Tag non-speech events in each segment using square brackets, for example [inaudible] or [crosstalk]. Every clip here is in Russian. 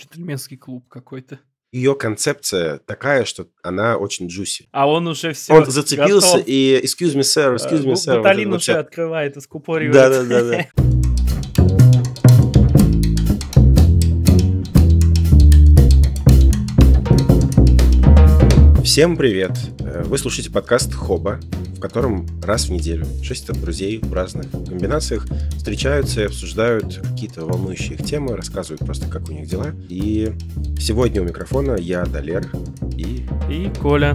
Джентльменский клуб какой-то. Ее концепция такая, что она очень джуси. А он уже все Он зацепился и excuse me, sir, excuse me, sir. Буталин вот уже открывает [laughs] и скупоривает. Да, да, да, да. Всем привет! Э, Вы слушаете подкаст Хоба, в котором раз в неделю шестеро друзей в разных комбинациях встречаются и обсуждают какие-то волнующие их темы, рассказывают просто, как у них дела. И сегодня у микрофона я, Далер, и И Коля.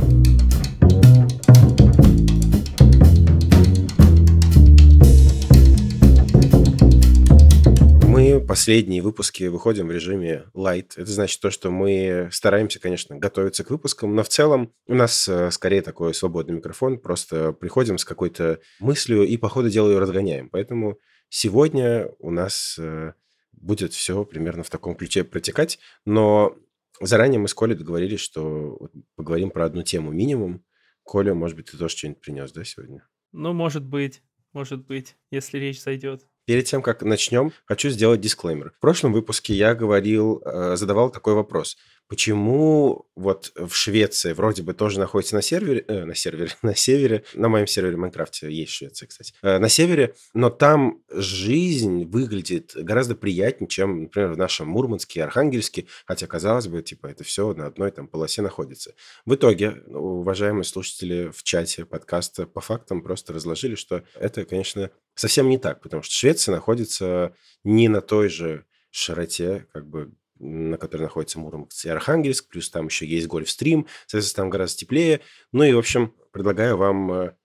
Последние выпуски выходим в режиме light. Это значит то, что мы стараемся, конечно, готовиться к выпускам, но в целом у нас э, скорее такой свободный микрофон. Просто приходим с какой-то мыслью и по ходу дела ее разгоняем. Поэтому сегодня у нас э, будет все примерно в таком ключе протекать. Но заранее мы с Колей договорились, что поговорим про одну тему минимум. Коля, может быть, ты тоже что-нибудь принес, да, сегодня? Ну, может быть, может быть, если речь зайдет. Перед тем, как начнем, хочу сделать дисклеймер. В прошлом выпуске я говорил, э, задавал такой вопрос. Почему вот в Швеции вроде бы тоже находится на сервере, э, на сервере, [laughs] на севере, на моем сервере в Майнкрафте есть Швеция, кстати, э, на севере, но там жизнь выглядит гораздо приятнее, чем, например, в нашем Мурманске и Архангельске, хотя, казалось бы, типа, это все на одной там полосе находится. В итоге, уважаемые слушатели в чате подкаста по фактам просто разложили, что это, конечно, совсем не так, потому что Швеция находится не на той же широте, как бы на которой находится Мурманск и Архангельск, плюс там еще есть Гольфстрим, соответственно, там гораздо теплее. Ну и, в общем, предлагаю вам э,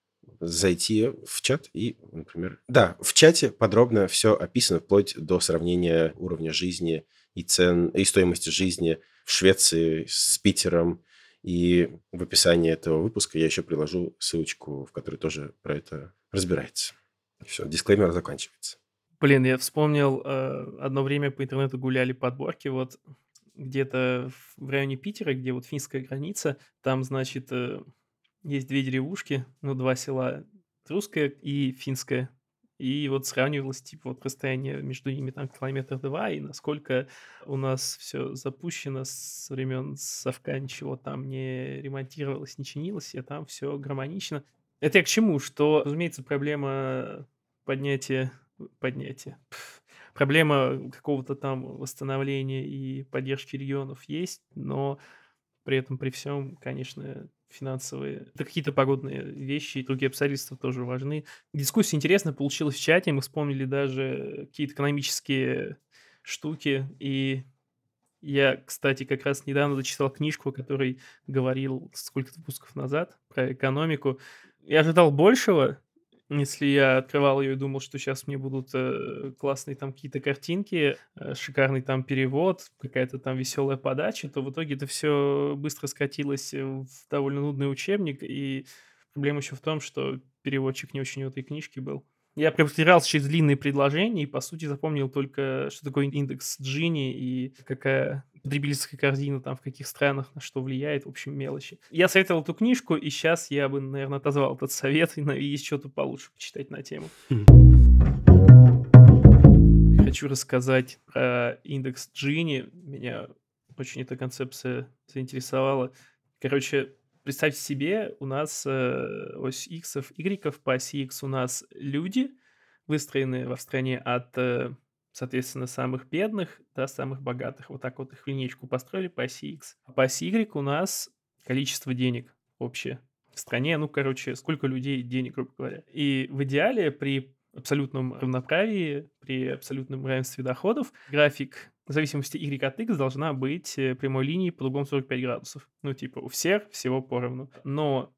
зайти в чат и, например... Да, в чате подробно все описано, вплоть до сравнения уровня жизни и цен, и стоимости жизни в Швеции с Питером. И в описании этого выпуска я еще приложу ссылочку, в которой тоже про это разбирается. Все, дисклеймер заканчивается. Блин, я вспомнил, э, одно время по интернету гуляли подборки, вот где-то в районе Питера, где вот финская граница, там, значит, э, есть две деревушки, ну, два села, русское и финское. И вот сравнивалось, типа, вот расстояние между ними там километр два, и насколько у нас все запущено с времен Совка, ничего там не ремонтировалось, не чинилось, и там все гармонично. Это я к чему? Что, разумеется, проблема поднятия... Поднятия. Проблема какого-то там восстановления и поддержки регионов есть, но при этом, при всем, конечно, финансовые, да какие-то погодные вещи и другие обстоятельства тоже важны. Дискуссия интересная получилась в чате, мы вспомнили даже какие-то экономические штуки, и я, кстати, как раз недавно зачитал книжку, о которой говорил сколько-то выпусков назад про экономику. Я ожидал большего, если я открывал ее и думал, что сейчас мне будут э, классные там какие-то картинки, э, шикарный там перевод, какая-то там веселая подача, то в итоге это все быстро скатилось в довольно нудный учебник, и проблема еще в том, что переводчик не очень у этой книжки был. Я протерялся через длинные предложения и, по сути, запомнил только, что такое индекс Джини и какая потребительская корзина там в каких странах на что влияет, в общем, мелочи. Я советовал эту книжку, и сейчас я бы, наверное, отозвал этот совет, и есть что-то получше почитать на тему. Хочу рассказать про индекс Джини. Меня очень эта концепция заинтересовала. Короче, представьте себе, у нас э, ось X, Y, по оси X у нас люди, выстроенные в стране от, э, соответственно, самых бедных до самых богатых. Вот так вот их линейку построили по оси X. А по оси Y у нас количество денег общее в стране. Ну, короче, сколько людей денег, грубо говоря. И в идеале при абсолютном равноправии, при абсолютном равенстве доходов, график зависимости y от x должна быть э, прямой линией по углом 45 градусов. Ну, типа, у всех всего поровну. Но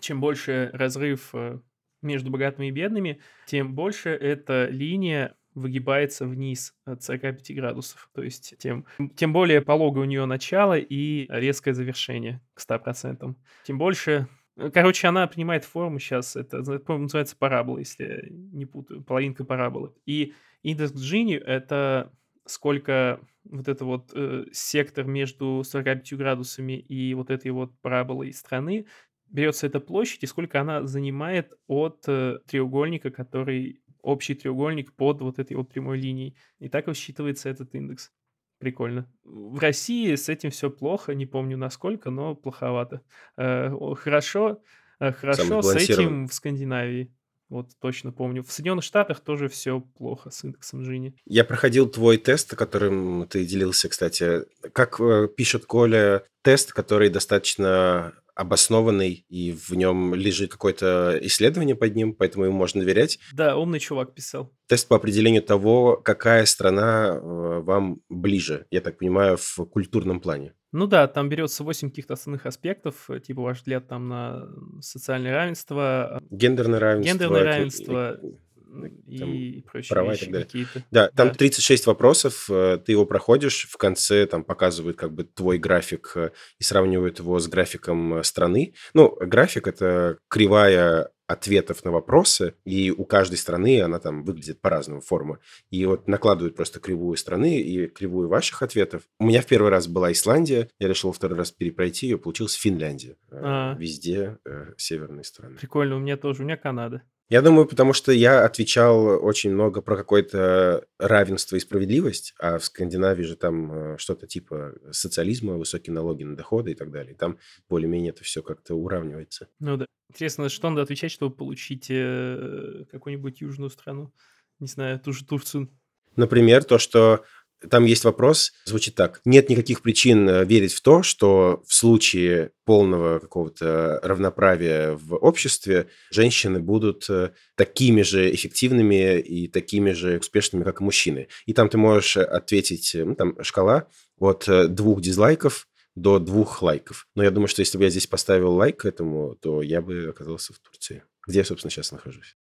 чем больше разрыв э, между богатыми и бедными, тем больше эта линия выгибается вниз от 45 градусов. То есть тем, тем более пологое у нее начало и резкое завершение к 100%. Тем больше Э, Короче, она принимает форму сейчас, это, по-моему, называется парабола, если не путаю, половинка параболы. И индекс Джини– это сколько вот это вот э, сектор между 45 градусами и вот этой вот параболой страны, берется эта площадь и сколько она занимает от э, треугольника, который общий треугольник под вот этой вот прямой линией. И так высчитывается этот индекс. Прикольно. В России с этим все плохо, не помню насколько, но плоховато. Э, хорошо, э, хорошо с этим в Скандинавии. Вот точно помню. В Соединенных Штатах тоже все плохо с индексом Жини. Я проходил твой тест, которым ты делился, кстати. Как э, пишет Коля, тест, который достаточно обоснованный, и в нем лежит какое-то исследование под ним, поэтому ему можно доверять. Да, умный чувак писал. Тест по определению того, какая страна э, вам ближе, я так понимаю, в культурном плане. Ну да, там берется 8 каких-то основных аспектов, э, типа ваш взгляд там на социальное равенство, Гендерное равенство. гендерное к- равенство там и прочие права и вещи так далее. какие-то. Да, там Да. 36 вопросов, э, ты его проходишь, в конце там показывают как бы твой график э, и сравнивают его с графиком э, страны. Ну, график– это кривая ответов на вопросы, и у каждой страны она там выглядит по-разному, форма. И вот накладывают просто кривую страны и кривую ваших ответов. У меня в первый раз была Исландия, я решил во второй раз перепройти ее, получилась Финляндия. А. Везде э, северные страны. Прикольно, у меня тоже, у меня Канада. Я думаю, потому что я отвечал очень много про какое-то равенство и справедливость, а в Скандинавии же там э, что-то типа социализма, высокие налоги на доходы и так далее. Там более-менее это все как-то уравнивается. Ну да. Интересно, что надо отвечать, чтобы получить э, какую-нибудь южную страну? Не знаю, ту же Турцию. Например, то, что там есть вопрос, звучит так. Нет никаких причин э, верить в то, что в случае полного какого-то равноправия в обществе женщины будут э, такими же эффективными и такими же успешными, как и мужчины. И там ты можешь ответить, э, ну, там шкала от двух дизлайков до двух лайков. Но я думаю, что если бы я здесь поставил лайк этому, то я бы оказался в Турции, где я, собственно, сейчас нахожусь.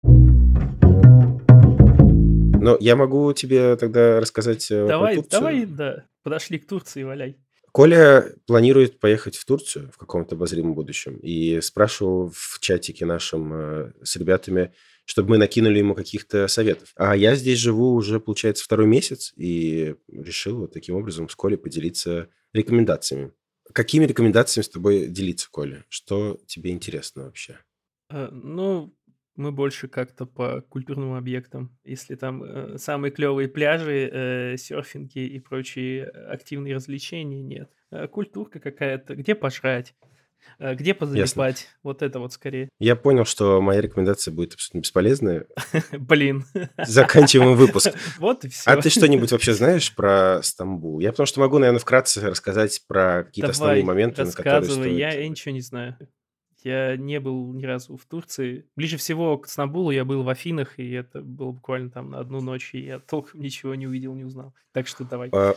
Но я могу тебе тогда рассказать э, про Давай, Турцию. давай, да, подошли к Турции, валяй. Коля планирует поехать в Турцию в каком-то обозримом будущем и спрашивал в чатике нашем э, с ребятами, чтобы мы накинули ему каких-то советов. А я здесь живу уже, получается, второй месяц и решил вот таким образом с Колей поделиться рекомендациями. Какими рекомендациями с тобой делиться, Коля? Что тебе интересно вообще? Э, Ну, мы больше как-то по культурным объектам. Если там э, самые клевые пляжи, э, серфинги и прочие активные развлечения, нет. Э, Культурка какая-то, где пожрать, э, где позалипать, вот это вот скорее. Я понял, что моя рекомендация будет абсолютно бесполезная. [laughs] Блин. Заканчиваем выпуск. [laughs] Вот и все. А ты что-нибудь вообще знаешь про Стамбул? Я потому что могу, наверное, вкратце рассказать про какие-то основные моменты, на которые стоит... Я ничего не знаю. Я не был ни разу в Турции. Ближе всего к Стамбулу я был в Афинах, и это было буквально там на одну ночь, и я толком ничего не увидел, не узнал. Так что давай. А,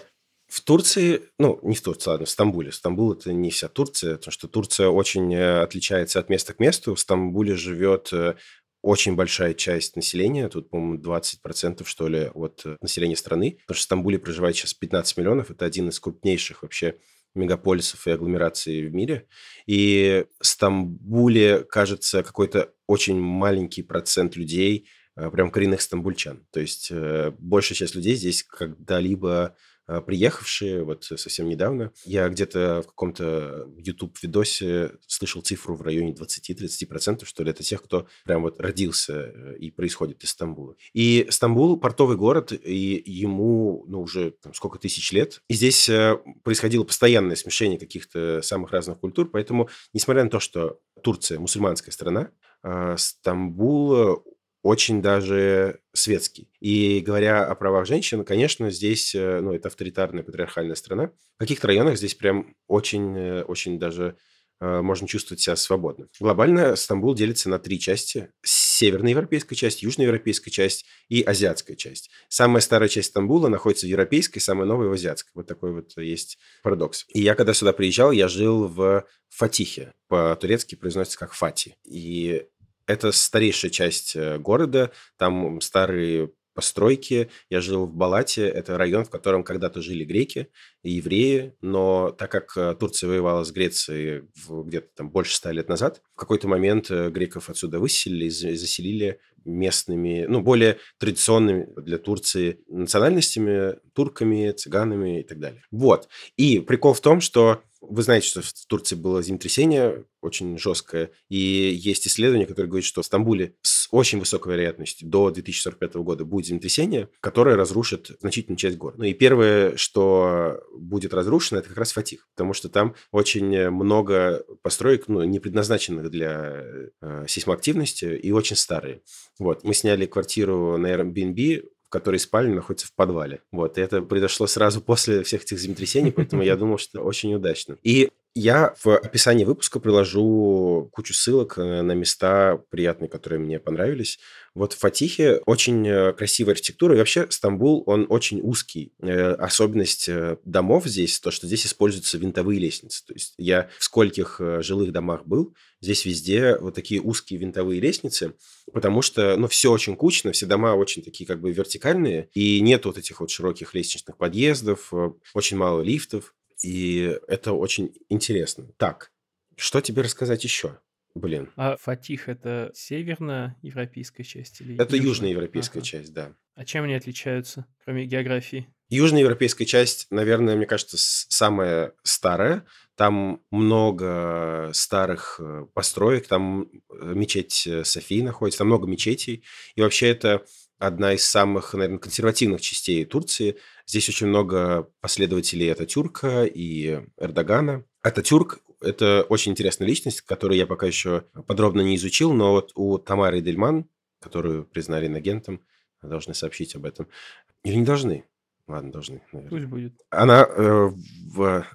В Турции, ну, не в Турции, ладно, в Стамбуле. Стамбул – это не вся Турция, потому что Турция очень э, отличается от места к месту. В Стамбуле живет э, очень большая часть населения, тут, по-моему, 20% что ли от э, населения страны, потому что в Стамбуле проживает сейчас 15 миллионов, это один из крупнейших вообще мегаполисов и агломераций в мире. И в Стамбуле, кажется, какой-то очень маленький процент людей, э, прям коренных стамбульчан. То есть э, большая часть людей здесь когда-либо приехавшие, вот совсем недавно. Я где-то в каком-то YouTube-видосе слышал цифру в районе 20-30%, что ли, это тех, кто прям вот родился э, и происходит из Стамбула. И Стамбул – портовый город, и ему, ну, уже там, сколько тысяч лет. И здесь э, происходило постоянное смешение каких-то самых разных культур, поэтому, несмотря на то, что Турция – мусульманская страна, э, Стамбул очень даже светский. И говоря о правах женщин, конечно, здесь, э, ну, это авторитарная патриархальная страна. В каких-то районах здесь прям очень, э, очень даже э, можно чувствовать себя свободно. Глобально Стамбул делится на три части. Северноевропейская часть, южноевропейская часть и азиатская часть. Самая старая часть Стамбула находится в европейской, самая новая в азиатской. Вот такой вот есть парадокс. И я, когда сюда приезжал, я жил в Фатихе. По-турецки произносится как Фати. И это старейшая часть э, города, там старые постройки. Я жил в Балате, это район, в котором когда-то жили греки и евреи, но так как э, Турция воевала с Грецией где-то там больше ста лет назад, в какой-то момент э, греков отсюда выселили и за- заселили местными, ну, более традиционными для Турции национальностями, турками, цыганами и так далее. Вот. И прикол в том, что Вы знаете, что в Турции было землетрясение очень жесткое, и есть исследование, которое говорит, что в Стамбуле с очень высокой вероятностью до 2045 года будет землетрясение, которое разрушит значительную часть города. Ну и первое, что будет разрушено, это как раз Фатих, потому что там очень много построек, ну, не предназначенных для э, сейсмоактивности и очень старые. Вот, мы сняли квартиру на Airbnb в которой спальня находится в подвале. Вот, и это произошло сразу после всех этих землетрясений, поэтому я думал, что очень удачно. И я в описании выпуска приложу кучу ссылок э, на места приятные, которые мне понравились. Вот в Фатихе очень э, красивая архитектура. И вообще Стамбул, он очень узкий. Э, особенность домов здесь, то, что здесь используются винтовые лестницы. То есть я в скольких жилых домах был, здесь везде вот такие узкие винтовые лестницы, потому что, ну, все очень кучно, все дома очень такие как бы вертикальные, и нет вот этих вот широких лестничных подъездов, очень мало лифтов. И это очень интересно. Так, что тебе рассказать еще? Блин. А Фатих это северноевропейская часть или Это южноевропейская ага. часть, да. А чем они отличаются, кроме географии? Южноевропейская часть, наверное, мне кажется, самая старая. Там много старых э, построек, там э, мечеть э, Софии находится, там много мечетей. И вообще это одна из самых, наверное, консервативных частей Турции. Здесь очень много последователей Ататюрка и Эрдогана. Ататюрк – это очень интересная личность, которую я пока еще подробно не изучил, но вот у Тамары Дельман, которую признали инагентом, должны сообщить об этом. Или не должны? Ладно, должны, наверное. Пусть будет. Она э, в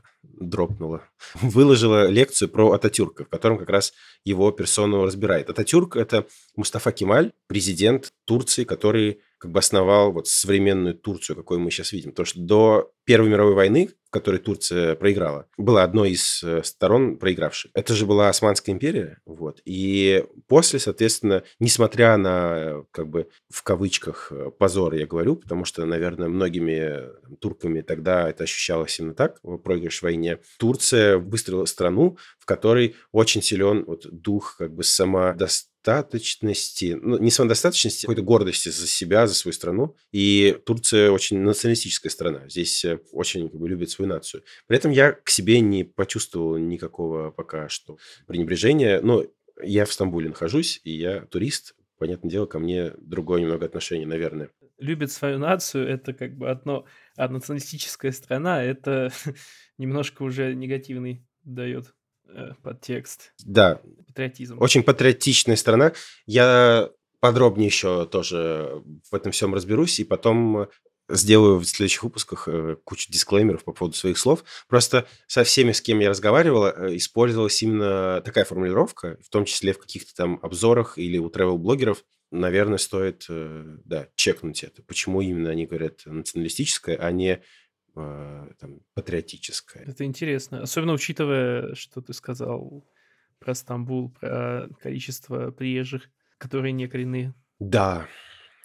дропнула, выложила лекцию про Ататюрка, в котором как раз его персону разбирает. Ататюрк – это Мустафа Кемаль, президент Турции, который как бы основал вот современную Турцию, какой мы сейчас видим. Потому что до Первой мировой войны, в которой Турция проиграла, была одной из э, сторон проигравшей. Это же была Османская империя. Вот. И после, соответственно, несмотря на, как бы, в кавычках, э, позор, я говорю, потому что, наверное, многими турками тогда это ощущалось именно так, проигрыш в войне, Турция выстроила страну, в которой очень силен вот дух как бы самодостаточности самодостаточности, ну, не самодостаточности, какой-то гордости за себя, за свою страну. И Турция очень националистическая страна. Здесь э, очень как бы, любит свою нацию. При этом я к себе не почувствовал никакого пока что пренебрежения. Но я в Стамбуле нахожусь, и я турист. Понятное дело, ко мне другое немного отношение, наверное. Любит свою нацию, это как бы одно, а националистическая страна, это [laughs] немножко уже негативный дает подтекст. Да. Патриотизм. Очень патриотичная страна. Я подробнее еще тоже в этом всем разберусь, и потом сделаю в следующих выпусках э, кучу дисклеймеров по поводу своих слов. Просто со всеми, с кем я разговаривала, э, использовалась именно такая формулировка, в том числе в каких-то там обзорах или у travel-блогеров. Наверное, стоит, э, да, чекнуть это. Почему именно они говорят националистическое, а не э, там, патриотическое. Это интересно. Особенно учитывая, что ты сказал про Стамбул, про количество приезжих, которые не коренные. Да,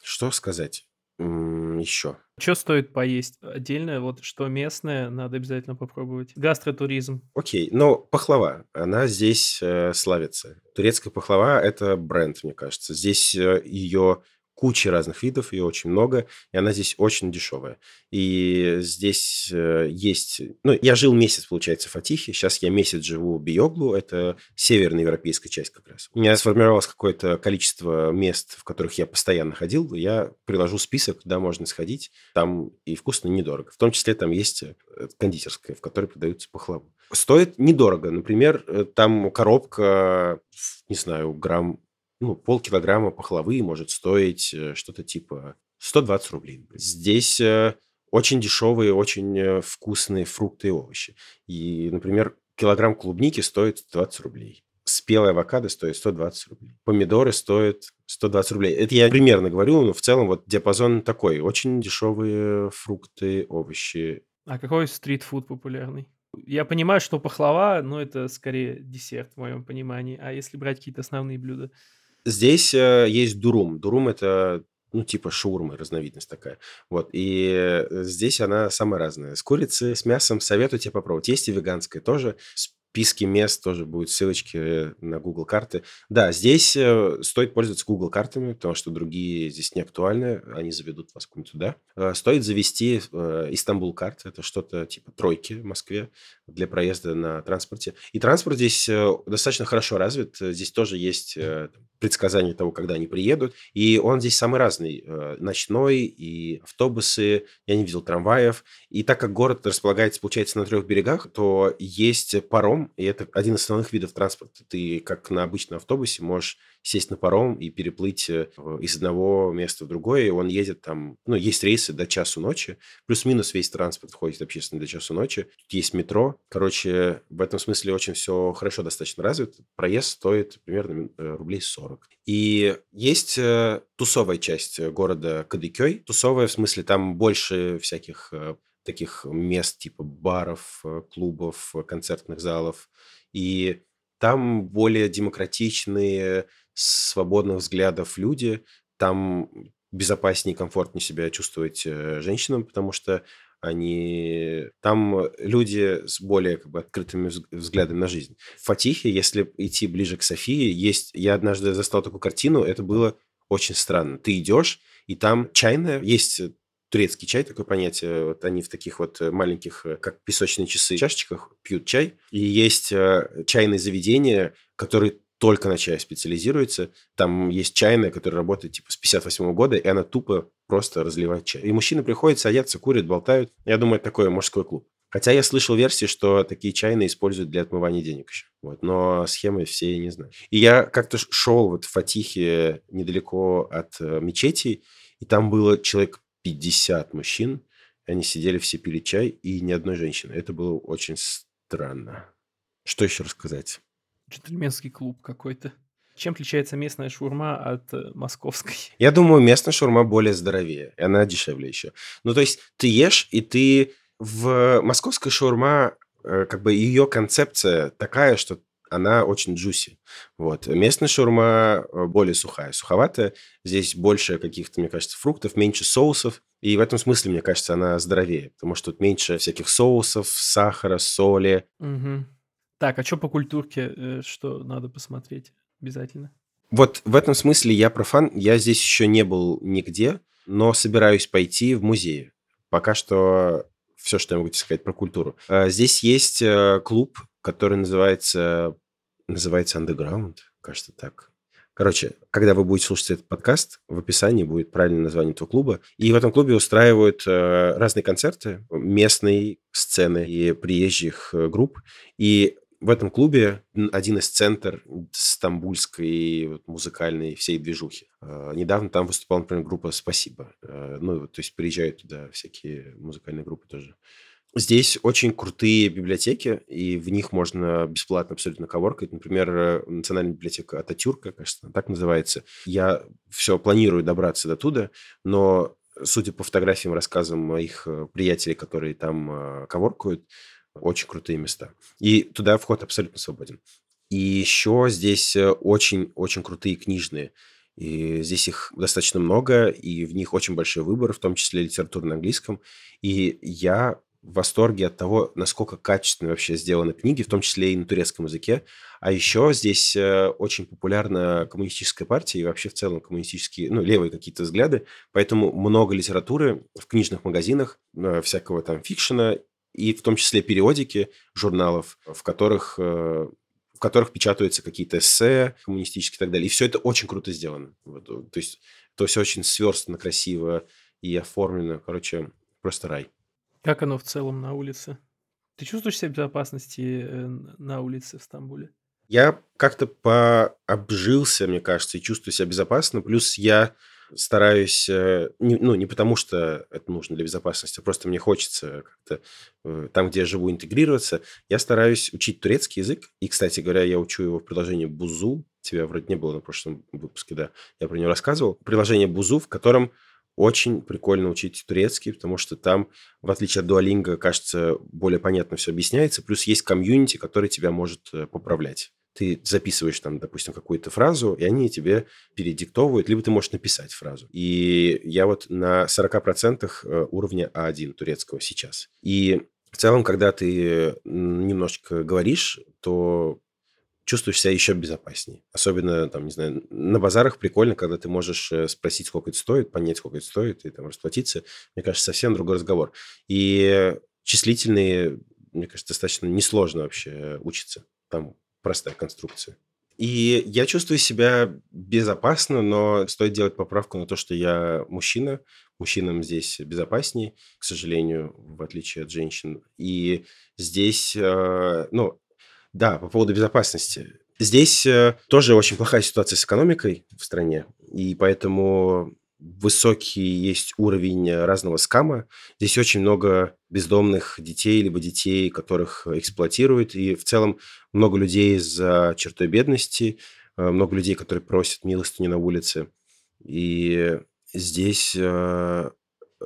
что сказать еще? Что стоит поесть отдельно? Вот что местное, надо обязательно попробовать. Гастротуризм. Окей, но пахлава, она здесь э, славится. Турецкая пахлава – это бренд, мне кажется. Здесь э, ее куча разных видов, ее очень много, и она здесь очень дешевая. И здесь э, есть... Ну, я жил месяц, получается, в Фатихе, сейчас я месяц живу в Биоглу, это северноевропейская часть как раз. У меня сформировалось какое-то количество мест, в которых я постоянно ходил, я приложу список, куда можно сходить, там и вкусно, и недорого. В том числе там есть э, кондитерская, в которой продаются пахлаву. Стоит недорого. Например, э, там коробка, не знаю, грамм ну, полкилограмма пахлавы может стоить э, что-то типа 120 рублей. Здесь э, очень дешевые, очень э, вкусные фрукты и овощи. И, например, килограмм клубники стоит 20 рублей. Спелая авокадо стоит 120 рублей. Помидоры стоят 120 рублей. Это я примерно говорю, но в целом вот диапазон такой. Очень дешевые фрукты, овощи. А какой стритфуд популярный? Я понимаю, что пахлава, но это скорее десерт в моем понимании. А если брать какие-то основные блюда? Здесь э, есть дурум. Дурум – это ну, типа шаурмы, разновидность такая. Вот, и э, здесь она самая разная. С курицей, с мясом советую тебе попробовать. Есть и веганская тоже. С списке мест тоже будут ссылочки на Google карты. Да, здесь э, стоит пользоваться Google картами, потому что другие здесь не актуальны, они заведут вас куда-нибудь туда. Э, стоит завести э, Истанбул карт, это что-то типа тройки в Москве для проезда на транспорте. И транспорт здесь достаточно хорошо развит, здесь тоже есть предсказание того, когда они приедут. И он здесь самый разный. Ночной и автобусы. Я не видел трамваев. И так как город располагается, получается, на трех берегах, то есть паром, и это один из основных видов транспорта. Ты, как на обычном автобусе, можешь сесть на паром и переплыть э, из одного места в другое. Он едет там, ну, есть рейсы до часу ночи. Плюс-минус весь транспорт ходит общественный до часу ночи. Тут есть метро. Короче, в этом смысле очень все хорошо достаточно развито. Проезд стоит примерно э, рублей 40. И есть э, тусовая часть города Кадыкёй. Тусовая в смысле там больше всяких таких мест типа баров, э, клубов, э, концертных залов. И там более демократичные, свободных взглядов люди. Там безопаснее комфортнее себя чувствовать э, женщинам, потому что они... Там люди с более как бы, открытыми взглядами на жизнь. В Фатихе, если идти ближе к Софии, есть... Я однажды застал такую картину, это было очень странно. Ты идешь, и там чайная, есть турецкий чай, такое понятие. Вот они в таких вот э, маленьких, э, как песочные часы, чашечках пьют чай. И есть э, чайные заведения, которые только на чай специализируются. Там есть чайная, которая работает типа с 58 года, и она тупо просто разливает чай. И мужчины приходят, садятся, курят, болтают. Я думаю, это такой мужской клуб. Хотя я слышал версии, что такие чайные используют для отмывания денег еще. Вот, но схемы все не знаю. И я как-то шел вот в Фатихе недалеко от мечети, и там было человек 50 мужчин, они сидели, все пили чай, и ни одной женщины. Это было очень странно. Что еще рассказать? Джентльменский клуб какой-то. Чем отличается местная шурма от э, московской? [laughs] Я думаю, местная шурма более здоровее, и она дешевле еще. Ну, то есть ты ешь, и ты в московской шурма, э, как бы ее концепция такая, что она очень джуси. Вот. Местная шурма э, более сухая, суховатая. Здесь больше каких-то, мне кажется, фруктов, меньше соусов. И в этом смысле, мне кажется, она здоровее, потому что тут меньше всяких соусов, сахара, соли. Угу. Так, а что по культурке, э, что надо посмотреть обязательно? Вот в этом смысле я профан. Я здесь еще не был нигде, но собираюсь пойти в музей. Пока что все, что я могу сказать про культуру. Э, здесь есть клуб который называется, называется Underground, кажется так. Короче, когда вы будете слушать этот подкаст, в описании будет правильное название этого клуба. И в этом клубе устраивают э, разные концерты местной сцены и приезжих э, групп. И в этом клубе один из центр стамбульской вот, музыкальной всей движухи. Э, недавно там выступала, например, группа «Спасибо». Э, ну, то есть приезжают туда всякие музыкальные группы тоже. Здесь очень крутые библиотеки, и в них можно бесплатно абсолютно коворкать. Например, э, Национальная библиотека Ататюрка, кажется, так называется. Я все планирую добраться до туда, но судя по фотографиям, рассказам моих э, приятелей, которые там э, коворкают, очень крутые места. И туда вход абсолютно свободен. И еще здесь очень-очень крутые книжные. И здесь их достаточно много, и в них очень большой выбор, в том числе литература на английском. И я в восторге от того, насколько качественно вообще сделаны книги, в том числе и на турецком языке. А еще здесь э, очень популярна коммунистическая партия и вообще в целом коммунистические, ну, левые какие-то взгляды. Поэтому много литературы в книжных магазинах, э, всякого там фикшена, и в том числе периодики журналов, в которых э, в которых печатаются какие-то эссе коммунистические и так далее. И все это очень круто сделано. Вот, то есть то все очень сверстано, красиво и оформлено. Короче, просто рай. Как оно в целом на улице? Ты чувствуешь себя в безопасности э, на улице в Стамбуле? Я как-то пообжился, мне кажется, и чувствую себя безопасно. Плюс я стараюсь, э, ну, не потому что это нужно для безопасности, а просто мне хочется как-то э, там, где я живу, интегрироваться. Я стараюсь учить турецкий язык. И, кстати говоря, я учу его в приложении Бузу. Тебя вроде не было на прошлом выпуске, да. Я про него рассказывал. Приложение Бузу, в котором очень прикольно учить турецкий, потому что там, в отличие от Duolingo, кажется, более понятно все объясняется. Плюс есть комьюнити, который тебя может э, поправлять. Ты записываешь там, допустим, какую-то фразу, и они тебе передиктовывают, либо ты можешь написать фразу. И я вот на 40% э, уровня А1 турецкого сейчас. И В целом, когда ты немножечко говоришь, то чувствуешь себя еще безопаснее. Особенно, там, не знаю, на базарах прикольно, когда ты можешь э, спросить, сколько это стоит, понять, сколько это стоит, и там расплатиться. Мне кажется, совсем другой разговор. И числительные, мне кажется, достаточно несложно вообще учиться. Там простая конструкция. И я чувствую себя безопасно, но стоит делать поправку на то, что я мужчина. Мужчинам здесь безопаснее, к сожалению, в отличие от женщин. И здесь, э, ну, да, по поводу безопасности. Здесь э, тоже очень плохая ситуация с экономикой в стране, и поэтому высокий есть уровень разного скама. Здесь очень много бездомных детей, либо детей, которых эксплуатируют, и в целом много людей за чертой бедности, э, много людей, которые просят милостыню на улице. И здесь э,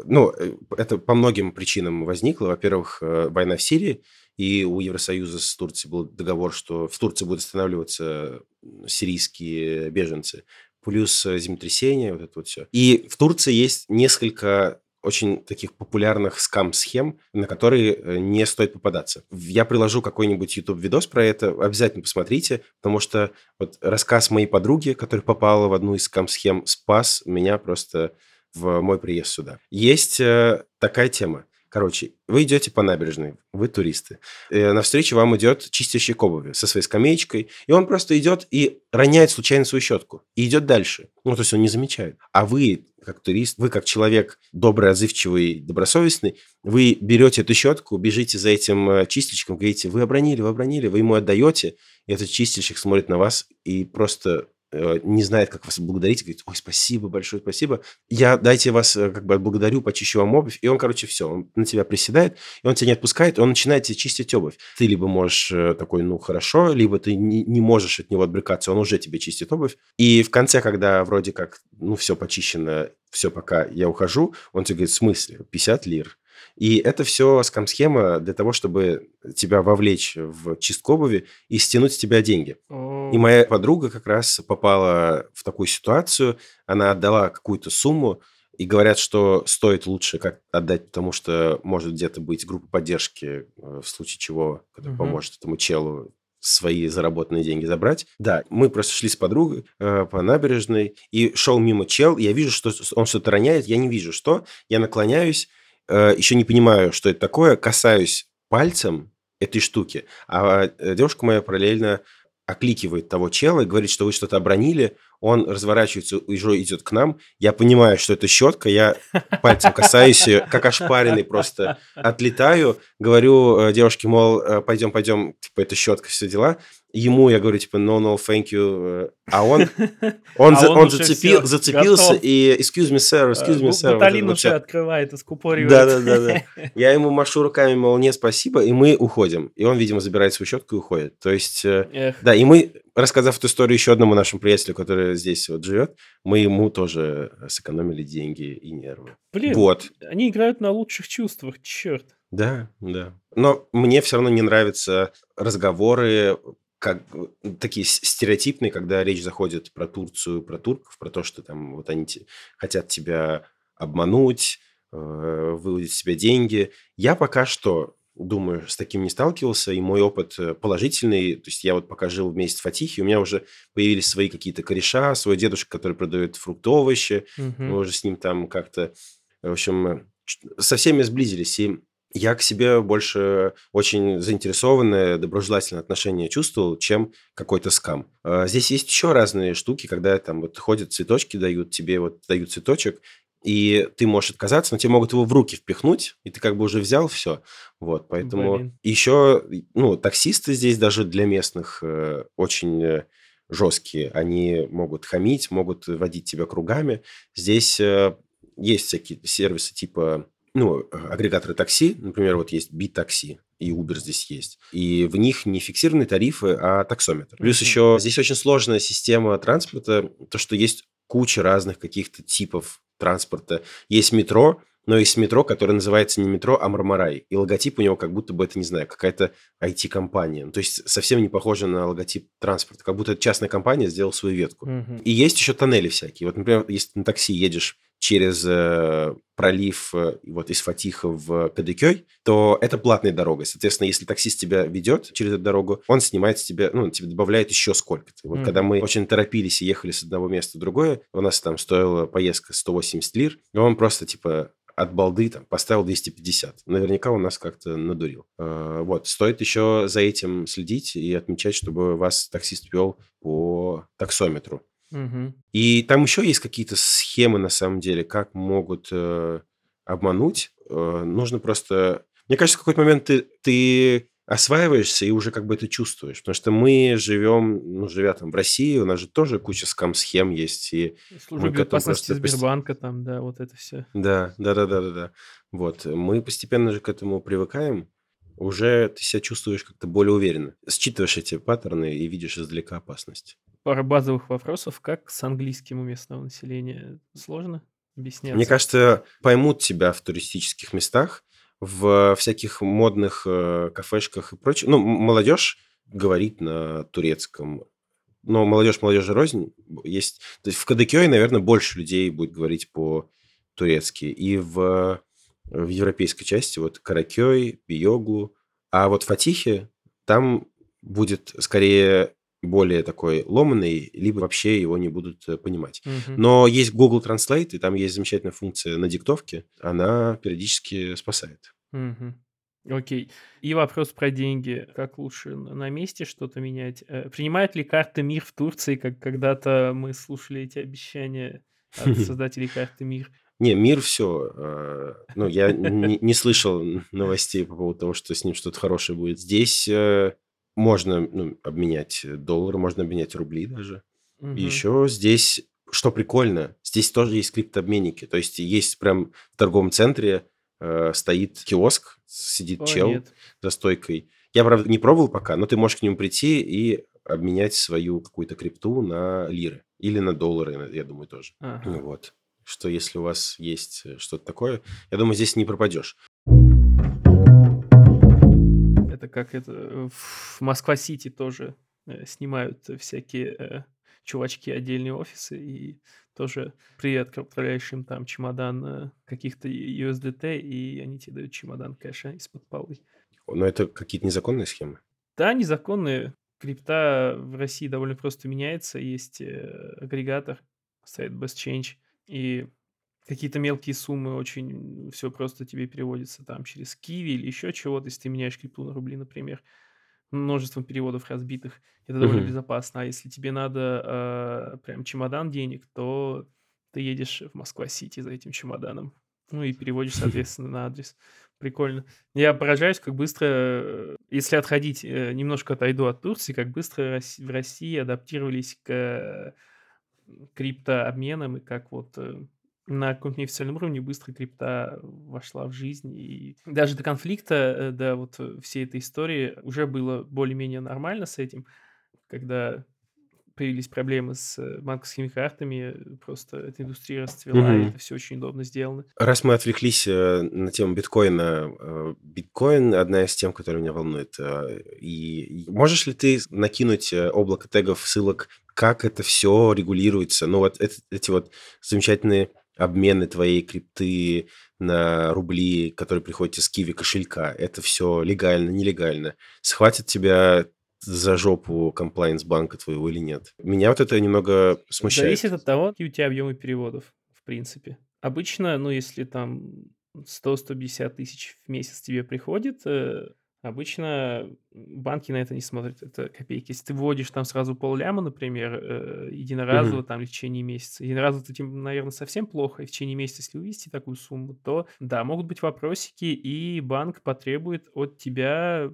ну, это по многим причинам возникло. Во-первых, война в Сирии – и у Евросоюза с Турцией был договор, что в Турции будут останавливаться сирийские беженцы. Плюс э, землетрясение, вот это вот все. И в Турции есть несколько очень таких популярных скам-схем, на которые э, не стоит попадаться. Я приложу какой-нибудь YouTube-видос про это, обязательно посмотрите, потому что вот рассказ моей подруги, которая попала в одну из скам-схем, спас меня просто в мой приезд сюда. Есть э, такая тема. Короче, вы идете по набережной, вы туристы. Э, навстречу вам идет чистящий обуви со своей скамеечкой, и он просто идет и роняет случайно свою щетку. И идет дальше. Ну, то есть он не замечает. А вы, как турист, вы как человек добрый, отзывчивый, добросовестный, вы берете эту щетку, бежите за этим э, чистильщиком, говорите, вы обронили, вы обронили, вы ему отдаете, и этот чистильщик смотрит на вас и просто не знает, как вас благодарить, говорит, ой, спасибо большое, спасибо. Я, дайте вас, э, как бы, благодарю, почищу вам обувь. И он, короче, все, он на тебя приседает, и он тебя не отпускает, и он начинает тебе чистить обувь. Ты либо можешь э, такой, ну, хорошо, либо ты не, не можешь от него отбрыкаться, он уже тебе чистит обувь. И в конце, когда вроде как, ну, все почищено, все, пока я ухожу, он тебе говорит, в смысле, 50 лир? И это все скам-схема для того, чтобы тебя вовлечь в чистку обуви и стянуть с тебя деньги. И моя подруга как раз попала в такую ситуацию. Она отдала какую-то сумму, и говорят, что стоит лучше как отдать, потому что может где-то быть группа поддержки, э, в случае чего, которая угу. поможет этому челу свои заработанные деньги забрать. Да, мы просто шли с подругой э, по набережной, и шел мимо чел, я вижу, что он что-то роняет, я не вижу, что. Я наклоняюсь, э, еще не понимаю, что это такое, касаюсь пальцем этой штуки, а э, девушка моя параллельно окликивает того чела и говорит, что вы что-то обронили, он разворачивается уже идет к нам. Я понимаю, что это щетка, я пальцем касаюсь ее, как ошпаренный просто отлетаю, говорю э, девушке, мол, пойдем, пойдем, типа, это щетка, все дела. Ему я говорю, типа, no, no, thank you. Э, а он, [laughs] он, а за, он, он зацепил, все, зацепился готов. и excuse me, sir, excuse me, sir. Баталин вот уже открывает, искупоривает. Да, да, да, да. [laughs] Я ему машу руками, мол, не, спасибо, и мы уходим. И он, видимо, забирает свою щетку и уходит. То есть, Эх. да, и мы, рассказав эту историю еще одному нашему приятелю, который здесь вот живет, мы ему тоже сэкономили деньги и нервы. Блин, вот. они играют на лучших чувствах, черт. Да, да. Но мне все равно не нравятся разговоры как такие стереотипные, когда речь заходит про Турцию, про турков, про то, что там вот они хотят тебя обмануть, э, выудить себе деньги. Я пока что думаю, с таким не сталкивался, и мой опыт э, положительный. То есть я вот пока жил вместе с Фатихи, у меня уже появились свои какие-то кореша, свой дедушка, который продает фрукты, овощи. Угу. Мы уже с ним там как-то, в общем, э, со всеми сблизились. И я к себе больше очень заинтересованное, доброжелательное отношение чувствовал, чем какой-то скам. А, здесь есть еще разные штуки, когда там вот ходят цветочки, дают тебе вот дают цветочек, и ты можешь отказаться, но тебе могут его в руки впихнуть, и ты как бы уже взял все. Вот, поэтому Блин. еще, ну, таксисты здесь даже для местных э, очень э, жесткие. Они могут хамить, могут водить тебя кругами. Здесь э, есть всякие сервисы типа ну, агрегаторы такси, например, вот есть Бит-такси, и Uber здесь есть. И в них не фиксированные тарифы, а таксометр. Плюс еще здесь очень сложная система транспорта, то, что есть куча разных каких-то типов транспорта. Есть метро, но есть метро, которое называется не метро, а Мармарай. И логотип у него как будто бы, это, не знаю, какая-то IT-компания. То есть совсем не похоже на логотип транспорта. Как будто частная компания сделала свою ветку. Угу. И есть еще тоннели всякие. Вот, например, если на такси едешь через э, пролив э, вот из Фатиха в Кадыкёй, то это платная дорога. Соответственно, если таксист тебя ведет через эту дорогу, он снимает с тебя, ну, тебе добавляет еще сколько-то. Вот mm-hmm. когда мы очень торопились и ехали с одного места в другое, у нас там стоила поездка 180 лир, и он просто, типа, от балды там поставил 250. Наверняка он нас как-то надурил. Э, вот, стоит еще за этим следить и отмечать, чтобы вас таксист вел по таксометру. Угу. И там еще есть какие-то схемы, на самом деле, как могут э, обмануть. Э, нужно просто... Мне кажется, в какой-то момент ты, ты осваиваешься и уже как бы это чувствуешь. Потому что мы живем, ну, живя там в России, у нас же тоже куча скам-схем есть. И Служба безопасности Сбербанка там, да, вот это все. Да, да, да, да, да, да. Вот. Мы постепенно же к этому привыкаем. Уже ты себя чувствуешь как-то более уверенно. Считываешь эти паттерны и видишь издалека опасность. Пара базовых вопросов. Как с английским у местного населения? Сложно объясняться? Мне кажется, поймут тебя в туристических местах, в всяких модных э, кафешках и прочее. Ну, молодежь говорит на турецком, но молодежь молодежи рознь. Есть, то есть в Кадыкёе, наверное, больше людей будет говорить по-турецки. И в, в европейской части вот Каракёй, Биоглу. А вот в Фатихе там будет скорее более такой ломанный, либо вообще его не будут э, понимать. Мгм. Но есть Google Translate, и там есть замечательная функция на диктовке. Она периодически спасает. Мгм. Окей. И вопрос про деньги. Как лучше на месте что-то менять? Э, Принимает ли карты МИР в Турции, как когда-то мы слушали эти обещания от [laughs] создателей карты МИР? Не, мир все. Ну, я не, не слышал новостей по поводу того, что с ним что-то хорошее будет. Здесь э, можно ну, обменять доллары, можно обменять рубли даже. И Мгм. еще здесь, что прикольно, здесь тоже есть криптообменники. То есть есть прям в торговом центре э, стоит киоск, сидит О, чел нет. за стойкой. Я, правда, не пробовал пока, но ты можешь к нему прийти и обменять свою какую-то крипту на лиры. Или на доллары, я думаю, тоже. Ага. Вот. Что если у вас есть э, что-то такое, я думаю, здесь не пропадешь. Это как это в Москва-Сити тоже э, снимают всякие э, чувачки отдельные офисы и тоже при отправляешь им там чемодан э, каких-то USDT, и они тебе дают чемодан кэша из-под полы. Но это какие-то незаконные схемы. Да, незаконные. Крипта в России довольно просто меняется. Есть агрегатор, сайт Best Change, и какие-то мелкие суммы очень все просто тебе переводится там через Киви или еще чего-то, если ты меняешь крипту на рубли, например, множеством переводов разбитых. Это довольно Мгм. безопасно. А если тебе надо э, прям чемодан денег, то ты едешь в Москва-Сити за этим чемоданом. Ну и переводишь, [laughs] соответственно, на адрес. Прикольно. Я поражаюсь, как быстро, э, если отходить, э, немножко отойду от Турции, как быстро в России адаптировались к э, криптообменам и как вот на каком-то неофициальном уровне быстро крипта вошла в жизнь. И даже до конфликта, э, до вот э, всей этой истории уже было более-менее нормально с этим, когда появились проблемы с э, банковскими картами, просто эта индустрия расцвела, и Мгм. это все очень удобно сделано. Раз мы отвлеклись на тему биткоина, биткоин одна из тем, которая меня волнует. И и можешь ли ты накинуть облако тегов, ссылок, как это все регулируется? Ну вот эт- эти вот замечательные обмены твоей крипты на рубли, которые приходят из Киви кошелька, это все легально, нелегально? Схватит тебя за жопу комплайнс банка твоего или нет? Меня вот это немного смущает. Зависит от того, какие у тебя объемы переводов, в принципе. Обычно, ну, если там 100-150 тысяч в месяц тебе приходит, э, обычно банки на это не смотрят, это копейки. Если ты вводишь там сразу полляма, например, э, единоразово Мгм. там в течение месяца, единоразово это, наверное, совсем плохо, и в течение месяца, если вывести такую сумму, то да, могут быть вопросики, и банк потребует от тебя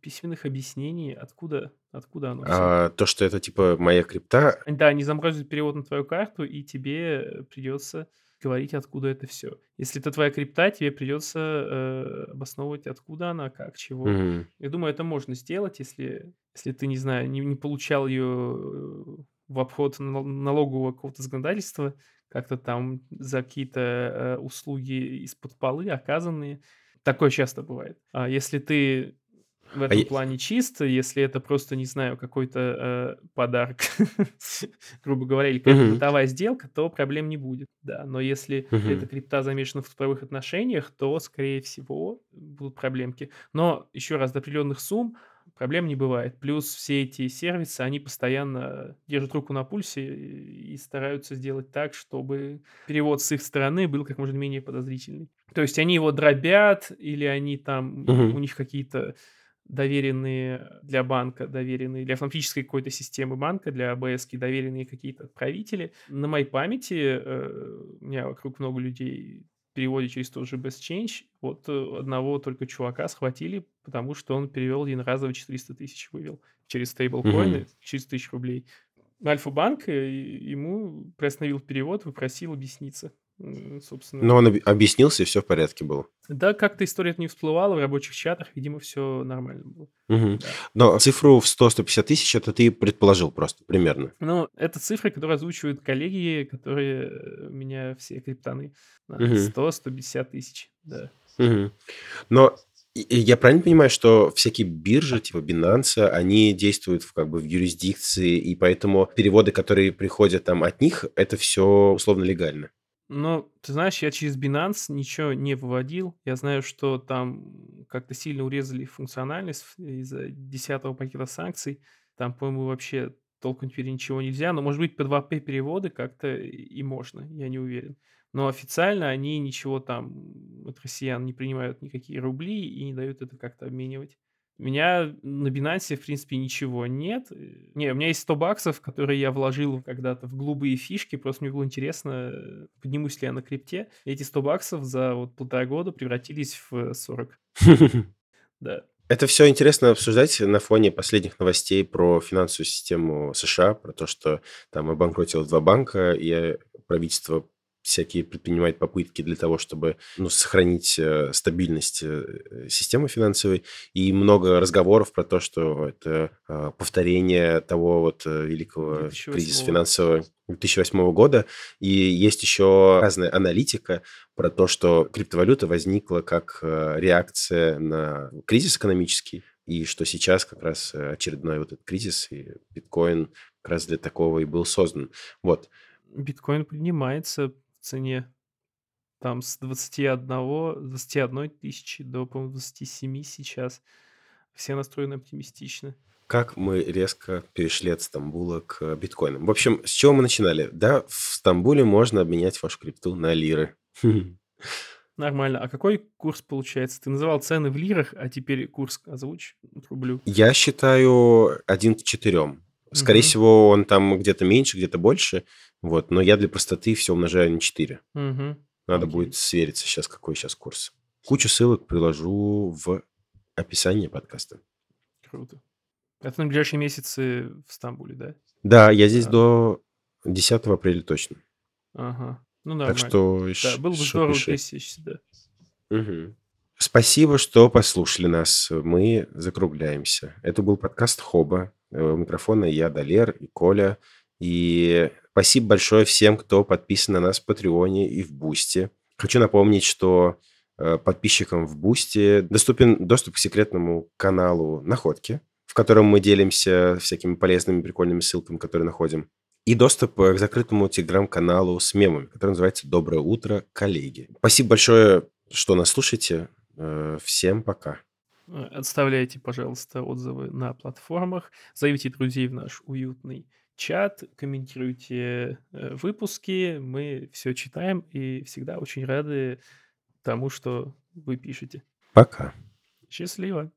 письменных объяснений, откуда, откуда оно все. А то, что это типа моя крипта, Да, они заморозят перевод на твою карту, и тебе придется говорить, откуда это все. Если это твоя крипта, тебе придется э, обосновывать, откуда она, как, чего. Мгм. Я думаю, это можно сделать, если, если ты, не знаю, не, не получал ее в обход нал- налогового какого-то законодательства, как-то там за какие-то э, услуги из-под полы оказанные. Такое часто бывает. А если ты в А этом я плане чист. Если это просто, не знаю, какой-то, э, подарок, [laughs] грубо говоря, или какая-то Мгм. бытовая сделка, то проблем не будет, да. Но если эта Мгм. крипта замешана в цифровых отношениях, то, скорее всего, будут проблемки. Но еще раз, до определенных сумм проблем не бывает. Плюс все эти сервисы, они постоянно держат руку на пульсе и стараются сделать так, чтобы перевод с их стороны был как можно менее подозрительный. То есть они его дробят или они там, у Мгм. них какие-то доверенные для банка, доверенные для автоматической какой-то системы банка, для АБСки доверенные какие-то отправители. На моей памяти, э, у меня вокруг много людей переводят через тот же BestChange. Вот, э, одного только чувака схватили, потому что он перевел единоразово 400 тысяч вывел через стейблкоины, 400 тысяч рублей. Альфа-банк, э, ему приостановил перевод, попросил объясниться. Собственно Но он объ объяснился, и всё в порядке было. Да, как-то история не всплывала в рабочих чатах, видимо, всё нормально было. Мгм. Да. Но цифру в 100-150 тысяч это ты предположил просто примерно? Ну, это цифры, которые озвучивают коллеги, которые, э, у меня все криптоны. А, Мгм. 100-150 тысяч, да. Мгм. Но я правильно понимаю, что всякие биржи типа "Бинанса", они действуют в как бы в юрисдикции, и поэтому переводы, которые приходят там от них, это всё условно легально? Ну, ты знаешь, я через Binance ничего не выводил. Я знаю, что там как-то сильно урезали функциональность из-за 10 пакета санкций. Там, по-моему, вообще толком теперь ничего нельзя. Но, может быть, P2P переводы как-то и можно, я не уверен. Но официально они ничего там от россиян не принимают, никакие рубли, и не дают это как-то обменивать. У меня на "Бинансе", в принципе, ничего нет. Э, не, у меня есть 100 баксов, которые я вложил когда-то в голубые фишки. Просто мне было интересно, поднимусь ли я на крипте. Эти 100 баксов за вот 1,5 года превратились в 40. [laughs] Да. Это всё интересно обсуждать на фоне последних новостей про финансовую систему США, про то, что там обанкротилось 2 банка, и, э, правительство всякие предпринимает попытки для того, чтобы, ну, сохранить, э, стабильность, э, системы финансовой. И много разговоров про то, что это, повторение того вот, э, великого кризиса 2008. финансового 2008 года. И есть еще разная аналитика про то, что криптовалюта возникла как, э, реакция на кризис экономический, и что сейчас как раз, э, очередной вот этот кризис, и биткоин как раз для такого и был создан. Вот. Биткоин поднимается цене. Там с 21 21 тысячи до, по-моему, 27 сейчас. Все настроены оптимистично. Как мы резко перешли от Стамбула к биткоинам. В общем, с чего мы начинали? Да, в Стамбуле можно обменять вашу крипту на лиры. [laughs] Нормально. А какой курс получается? Ты называл цены в лирах, а теперь курс озвучь к рублю. Я считаю 1 к 4. Скорее Мгм. всего, он там где-то меньше, где-то больше. Вот, но я для простоты всё умножаю на 4. Мгм. Надо Окей. будет свериться щас, какой щас курс. Кучу ссылок приложу в описании подкаста. Круто. Это на ближайшие месяцы в Стамбуле, да? Да, я здесь А. до 10 апреля точно. Ага. Ну, Так нормально. что Да, было бы здорово пиши. пересечься, да. Мгм. Спасибо, что послушали нас. Мы закругляемся. Это был подкаст "Хоба". Э, у микрофона я, Далер, и Коля. И спасибо большое всем, кто подписан на нас в "Патреоне" и в "Boosty". Хочу напомнить, что, э, подписчикам в "Boosty" доступен доступ к секретному каналу "Находки", в котором мы делимся всякими полезными, прикольными ссылками, которые находим, и доступ, э, к закрытому телеграм-каналу с мемами, который называется "Доброе утро, коллеги". Спасибо большое, что нас слушаете. Э, всем пока. Оставляйте, пожалуйста, отзывы на платформах, зовите друзей в наш уютный чат, комментируйте, э, выпуски. Мы всё читаем и всегда очень рады тому, что вы пишете. Пока. Счастливо.